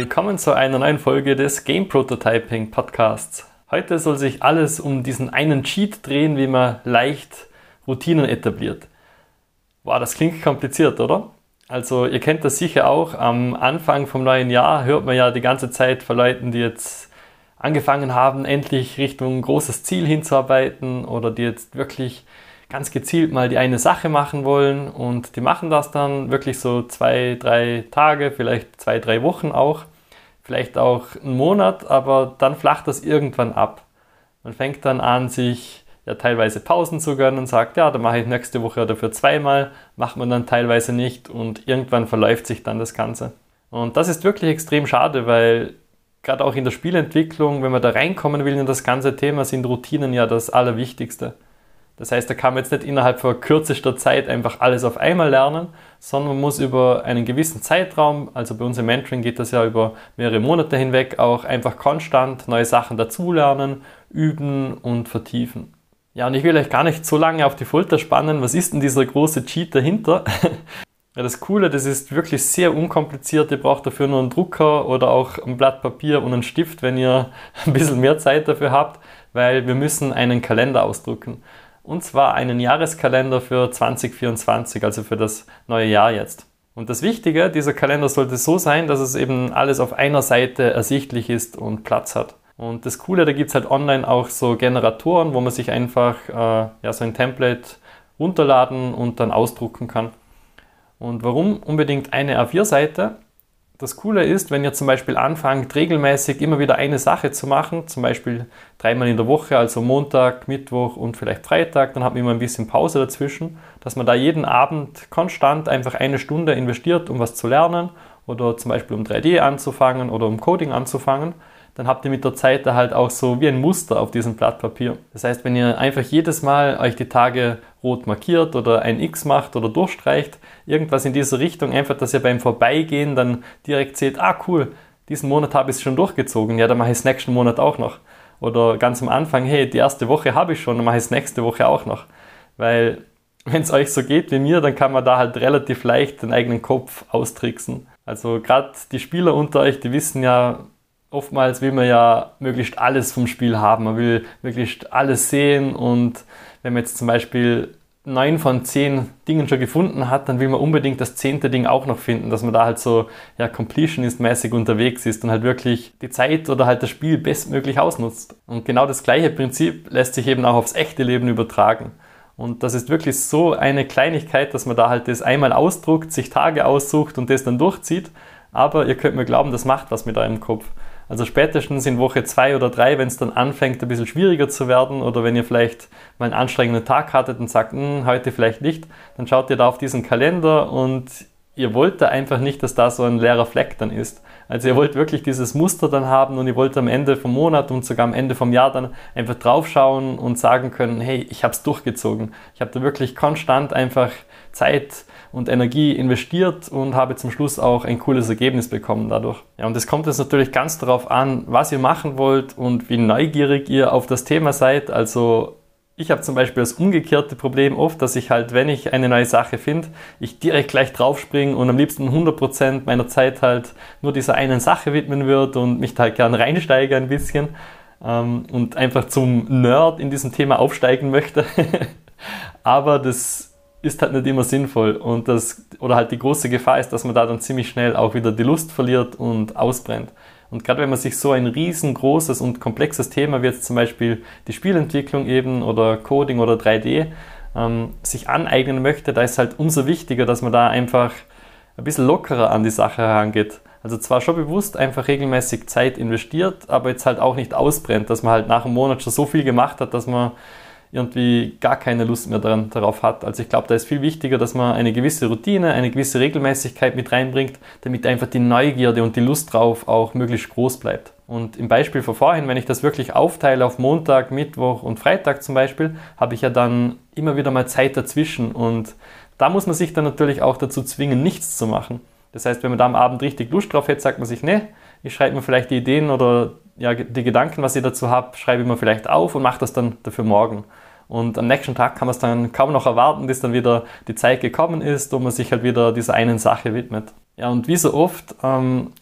Willkommen zu einer neuen Folge des Game Prototyping Podcasts. Heute soll sich alles um diesen einen Cheat drehen, wie man leicht Routinen etabliert. Wow, das klingt kompliziert, oder? Also ihr kennt das sicher auch. Am Anfang vom neuen Jahr hört man ja die ganze Zeit von Leuten, die jetzt angefangen haben, endlich Richtung großes Ziel hinzuarbeiten oder die jetzt wirklich ganz gezielt mal die eine Sache machen wollen und die machen das dann wirklich so zwei, drei Tage, vielleicht zwei, drei Wochen auch, vielleicht auch einen Monat, aber dann flacht das irgendwann ab. Man fängt dann an, sich ja teilweise Pausen zu gönnen und sagt, ja, dann mache ich nächste Woche dafür zweimal, macht man dann teilweise nicht und irgendwann verläuft sich dann das Ganze. Und das ist wirklich extrem schade, weil gerade auch in der Spielentwicklung, wenn man da reinkommen will in das ganze Thema, sind Routinen ja das Allerwichtigste. Das heißt, da kann man jetzt nicht innerhalb von kürzester Zeit einfach alles auf einmal lernen, sondern man muss über einen gewissen Zeitraum, also bei uns im Mentoring geht das ja über mehrere Monate hinweg, auch einfach konstant neue Sachen dazulernen, üben und vertiefen. Ja, und ich will euch gar nicht so lange auf die Folter spannen. Was ist denn dieser große Cheat dahinter? ja, das Coole, das ist wirklich sehr unkompliziert. Ihr braucht dafür nur einen Drucker oder auch ein Blatt Papier und einen Stift, wenn ihr ein bisschen mehr Zeit dafür habt, weil wir müssen einen Kalender ausdrucken und zwar einen Jahreskalender für 2024, also für das neue Jahr jetzt. Und das Wichtige, dieser Kalender sollte so sein, dass es eben alles auf einer Seite ersichtlich ist und Platz hat. Und das Coole, da gibt es halt online auch so Generatoren, wo man sich einfach äh, ja, so ein Template runterladen und dann ausdrucken kann. Und warum unbedingt eine A4-Seite? Das Coole ist, wenn ihr zum Beispiel anfangt, regelmäßig immer wieder eine Sache zu machen, zum Beispiel dreimal in der Woche, also Montag, Mittwoch und vielleicht Freitag, dann hat man immer ein bisschen Pause dazwischen, dass man da jeden Abend konstant einfach eine Stunde investiert, um was zu lernen oder zum Beispiel um 3D anzufangen oder um Coding anzufangen dann habt ihr mit der Zeit da halt auch so wie ein Muster auf diesem Blatt Papier. Das heißt, wenn ihr einfach jedes Mal euch die Tage rot markiert oder ein X macht oder durchstreicht, irgendwas in dieser Richtung, einfach, dass ihr beim Vorbeigehen dann direkt seht, ah cool, diesen Monat habe ich es schon durchgezogen, ja, dann mache ich es nächsten Monat auch noch. Oder ganz am Anfang, hey, die erste Woche habe ich schon, dann mache ich es nächste Woche auch noch. Weil wenn es euch so geht wie mir, dann kann man da halt relativ leicht den eigenen Kopf austricksen. Also gerade die Spieler unter euch, die wissen ja, oftmals will man ja möglichst alles vom Spiel haben. Man will möglichst alles sehen und wenn man jetzt zum Beispiel neun von zehn Dingen schon gefunden hat, dann will man unbedingt das zehnte Ding auch noch finden, dass man da halt so ja, Completionist-mäßig unterwegs ist und halt wirklich die Zeit oder halt das Spiel bestmöglich ausnutzt. Und genau das gleiche Prinzip lässt sich eben auch aufs echte Leben übertragen. Und das ist wirklich so eine Kleinigkeit, dass man da halt das einmal ausdruckt, sich Tage aussucht und das dann durchzieht. Aber ihr könnt mir glauben, das macht was mit eurem Kopf. Also spätestens in Woche zwei oder drei, wenn es dann anfängt, ein bisschen schwieriger zu werden oder wenn ihr vielleicht mal einen anstrengenden Tag hattet und sagt, hm, heute vielleicht nicht, dann schaut ihr da auf diesen Kalender und ihr wollt da einfach nicht, dass da so ein leerer Fleck dann ist. Also ihr wollt wirklich dieses Muster dann haben und ihr wollt am Ende vom Monat und sogar am Ende vom Jahr dann einfach draufschauen und sagen können, hey, ich habe es durchgezogen. Ich habe da wirklich konstant einfach Zeit und Energie investiert und habe zum Schluss auch ein cooles Ergebnis bekommen dadurch. Ja, und es kommt jetzt natürlich ganz darauf an, was ihr machen wollt und wie neugierig ihr auf das Thema seid. Also ich habe zum Beispiel das umgekehrte Problem oft, dass ich halt, wenn ich eine neue Sache finde, ich direkt gleich draufspringe und am liebsten 100% meiner Zeit halt nur dieser einen Sache widmen würde und mich da halt gern reinsteige ein bisschen ähm, und einfach zum Nerd in diesem Thema aufsteigen möchte. Aber das ist halt nicht immer sinnvoll und das, oder halt die große Gefahr ist, dass man da dann ziemlich schnell auch wieder die Lust verliert und ausbrennt. Und gerade wenn man sich so ein riesengroßes und komplexes Thema wie jetzt zum Beispiel die Spielentwicklung eben oder Coding oder 3D ähm, sich aneignen möchte, da ist halt umso wichtiger, dass man da einfach ein bisschen lockerer an die Sache herangeht. Also zwar schon bewusst einfach regelmäßig Zeit investiert, aber jetzt halt auch nicht ausbrennt, dass man halt nach einem Monat schon so viel gemacht hat, dass man irgendwie gar keine Lust mehr daran, darauf hat. Also ich glaube, da ist viel wichtiger, dass man eine gewisse Routine, eine gewisse Regelmäßigkeit mit reinbringt, damit einfach die Neugierde und die Lust drauf auch möglichst groß bleibt. Und im Beispiel von vorhin, wenn ich das wirklich aufteile auf Montag, Mittwoch und Freitag zum Beispiel, habe ich ja dann immer wieder mal Zeit dazwischen und da muss man sich dann natürlich auch dazu zwingen, nichts zu machen. Das heißt, wenn man da am Abend richtig Lust drauf hat, sagt man sich, ne, ich schreibe mir vielleicht die Ideen oder ja, die Gedanken, was ich dazu habe, schreibe ich mir vielleicht auf und mache das dann dafür morgen. Und am nächsten Tag kann man es dann kaum noch erwarten, bis dann wieder die Zeit gekommen ist, wo man sich halt wieder dieser einen Sache widmet. Ja, und wie so oft ähm,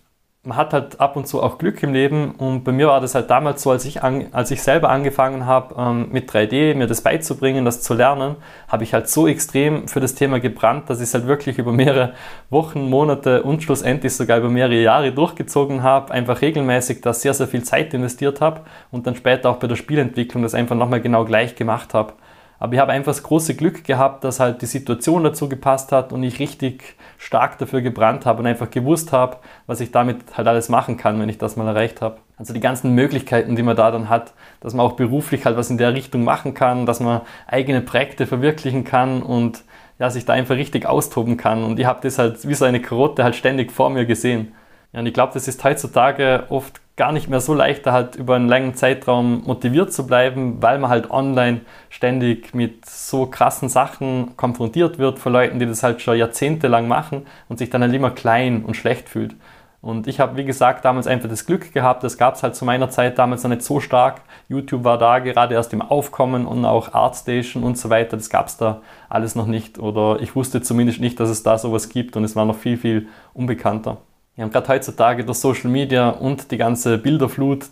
man hat halt ab und zu auch Glück im Leben und bei mir war das halt damals so, als ich, an, als ich selber angefangen habe ähm, mit 3D, mir das beizubringen, das zu lernen, habe ich halt so extrem für das Thema gebrannt, dass ich es halt wirklich über mehrere Wochen, Monate und schlussendlich sogar über mehrere Jahre durchgezogen habe, einfach regelmäßig da sehr, sehr viel Zeit investiert habe und dann später auch bei der Spielentwicklung das einfach nochmal genau gleich gemacht habe. Aber ich habe einfach das große Glück gehabt, dass halt die Situation dazu gepasst hat und ich richtig stark dafür gebrannt habe und einfach gewusst habe, was ich damit halt alles machen kann, wenn ich das mal erreicht habe. Also die ganzen Möglichkeiten, die man da dann hat, dass man auch beruflich halt was in der Richtung machen kann, dass man eigene Projekte verwirklichen kann und ja, sich da einfach richtig austoben kann. Und ich habe das halt wie so eine Karotte halt ständig vor mir gesehen. Ja, und ich glaube, das ist heutzutage oft gar nicht mehr so leicht, da halt über einen langen Zeitraum motiviert zu bleiben, weil man halt online ständig mit so krassen Sachen konfrontiert wird von Leuten, die das halt schon jahrzehntelang machen und sich dann halt immer klein und schlecht fühlt. Und ich habe, wie gesagt, damals einfach das Glück gehabt, das gab es halt zu meiner Zeit damals noch nicht so stark. YouTube war da gerade erst im Aufkommen und auch Artstation und so weiter, das gab es da alles noch nicht. Oder ich wusste zumindest nicht, dass es da sowas gibt und es war noch viel, viel unbekannter. Ja, und gerade heutzutage durch Social Media und die ganze Bilderflut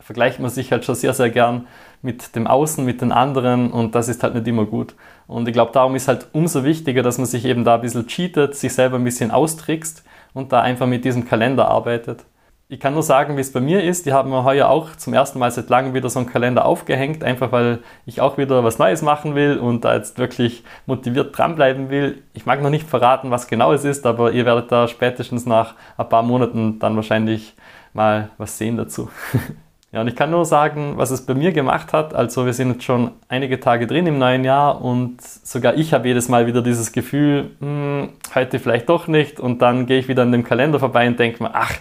vergleicht man sich halt schon sehr, sehr gern mit dem Außen, mit den anderen und das ist halt nicht immer gut. Und ich glaube, darum ist halt umso wichtiger, dass man sich eben da ein bisschen cheatet, sich selber ein bisschen austrickst und da einfach mit diesem Kalender arbeitet. Ich kann nur sagen, wie es bei mir ist. Die haben mir heuer auch zum ersten Mal seit langem wieder so einen Kalender aufgehängt, einfach weil ich auch wieder was Neues machen will und da jetzt wirklich motiviert dranbleiben will. Ich mag noch nicht verraten, was genau es ist, aber ihr werdet da spätestens nach ein paar Monaten dann wahrscheinlich mal was sehen dazu. ja, und ich kann nur sagen, was es bei mir gemacht hat. Also wir sind jetzt schon einige Tage drin im neuen Jahr und sogar ich habe jedes Mal wieder dieses Gefühl, hm, heute vielleicht doch nicht und dann gehe ich wieder an dem Kalender vorbei und denke mir, ach,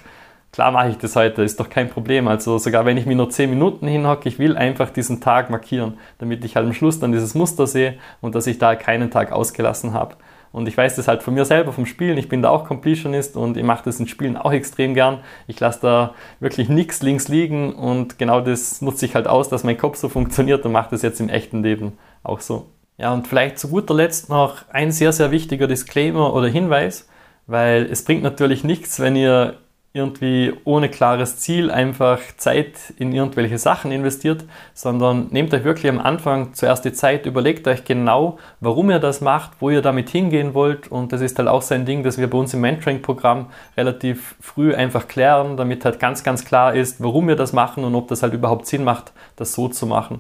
klar mache ich das heute, ist doch kein Problem. Also sogar wenn ich mir nur 10 Minuten hinhocke, ich will einfach diesen Tag markieren, damit ich halt am Schluss dann dieses Muster sehe und dass ich da keinen Tag ausgelassen habe. Und ich weiß das halt von mir selber vom Spielen. Ich bin da auch Completionist und ich mache das in Spielen auch extrem gern. Ich lasse da wirklich nichts links liegen und genau das nutze ich halt aus, dass mein Kopf so funktioniert und mache das jetzt im echten Leben auch so. Ja, und vielleicht zu guter Letzt noch ein sehr, sehr wichtiger Disclaimer oder Hinweis, weil es bringt natürlich nichts, wenn ihr irgendwie ohne klares Ziel einfach Zeit in irgendwelche Sachen investiert, sondern nehmt euch wirklich am Anfang zuerst die Zeit, überlegt euch genau, warum ihr das macht, wo ihr damit hingehen wollt und das ist halt auch so ein Ding, das wir bei uns im Mentoring-Programm relativ früh einfach klären, damit halt ganz, ganz klar ist, warum wir das machen und ob das halt überhaupt Sinn macht, das so zu machen.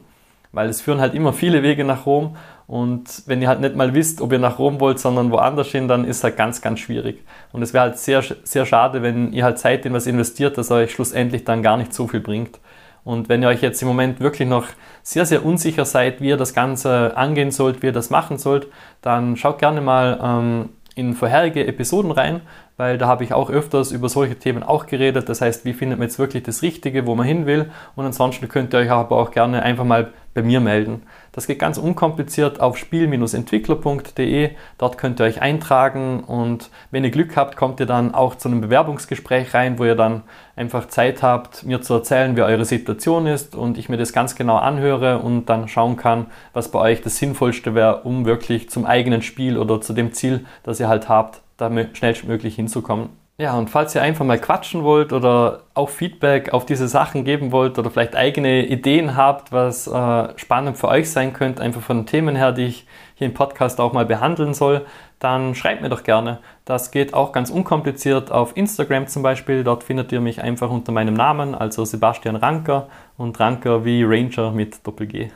Weil es führen halt immer viele Wege nach Rom und wenn ihr halt nicht mal wisst, ob ihr nach Rom wollt, sondern woanders hin, dann ist halt ganz, ganz schwierig. Und es wäre halt sehr, sehr schade, wenn ihr halt Zeit in was investiert, das euch schlussendlich dann gar nicht so viel bringt. Und wenn ihr euch jetzt im Moment wirklich noch sehr, sehr unsicher seid, wie ihr das Ganze angehen sollt, wie ihr das machen sollt, dann schaut gerne mal ähm, in vorherige Episoden rein, weil da habe ich auch öfters über solche Themen auch geredet. Das heißt, wie findet man jetzt wirklich das Richtige, wo man hin will? Und ansonsten könnt ihr euch aber auch gerne einfach mal bei mir melden. Das geht ganz unkompliziert auf spiel-entwickler.de. Dort könnt ihr euch eintragen und wenn ihr Glück habt, kommt ihr dann auch zu einem Bewerbungsgespräch rein, wo ihr dann einfach Zeit habt, mir zu erzählen, wie eure Situation ist und ich mir das ganz genau anhöre und dann schauen kann, was bei euch das Sinnvollste wäre, um wirklich zum eigenen Spiel oder zu dem Ziel, das ihr halt habt, da schnellstmöglich hinzukommen. Ja, und falls ihr einfach mal quatschen wollt oder auch Feedback auf diese Sachen geben wollt oder vielleicht eigene Ideen habt, was äh, spannend für euch sein könnte, einfach von den Themen her, die ich hier im Podcast auch mal behandeln soll, dann schreibt mir doch gerne. Das geht auch ganz unkompliziert auf Instagram zum Beispiel. Dort findet ihr mich einfach unter meinem Namen, also Sebastian Ranker und Ranker wie Ranger mit Doppel-G.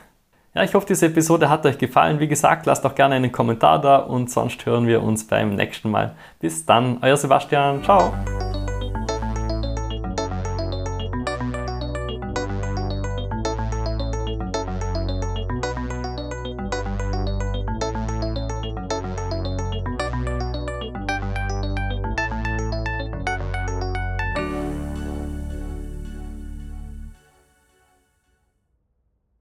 Ja, ich hoffe, diese Episode hat euch gefallen. Wie gesagt, lasst auch gerne einen Kommentar da und sonst hören wir uns beim nächsten Mal. Bis dann, euer Sebastian. Ciao.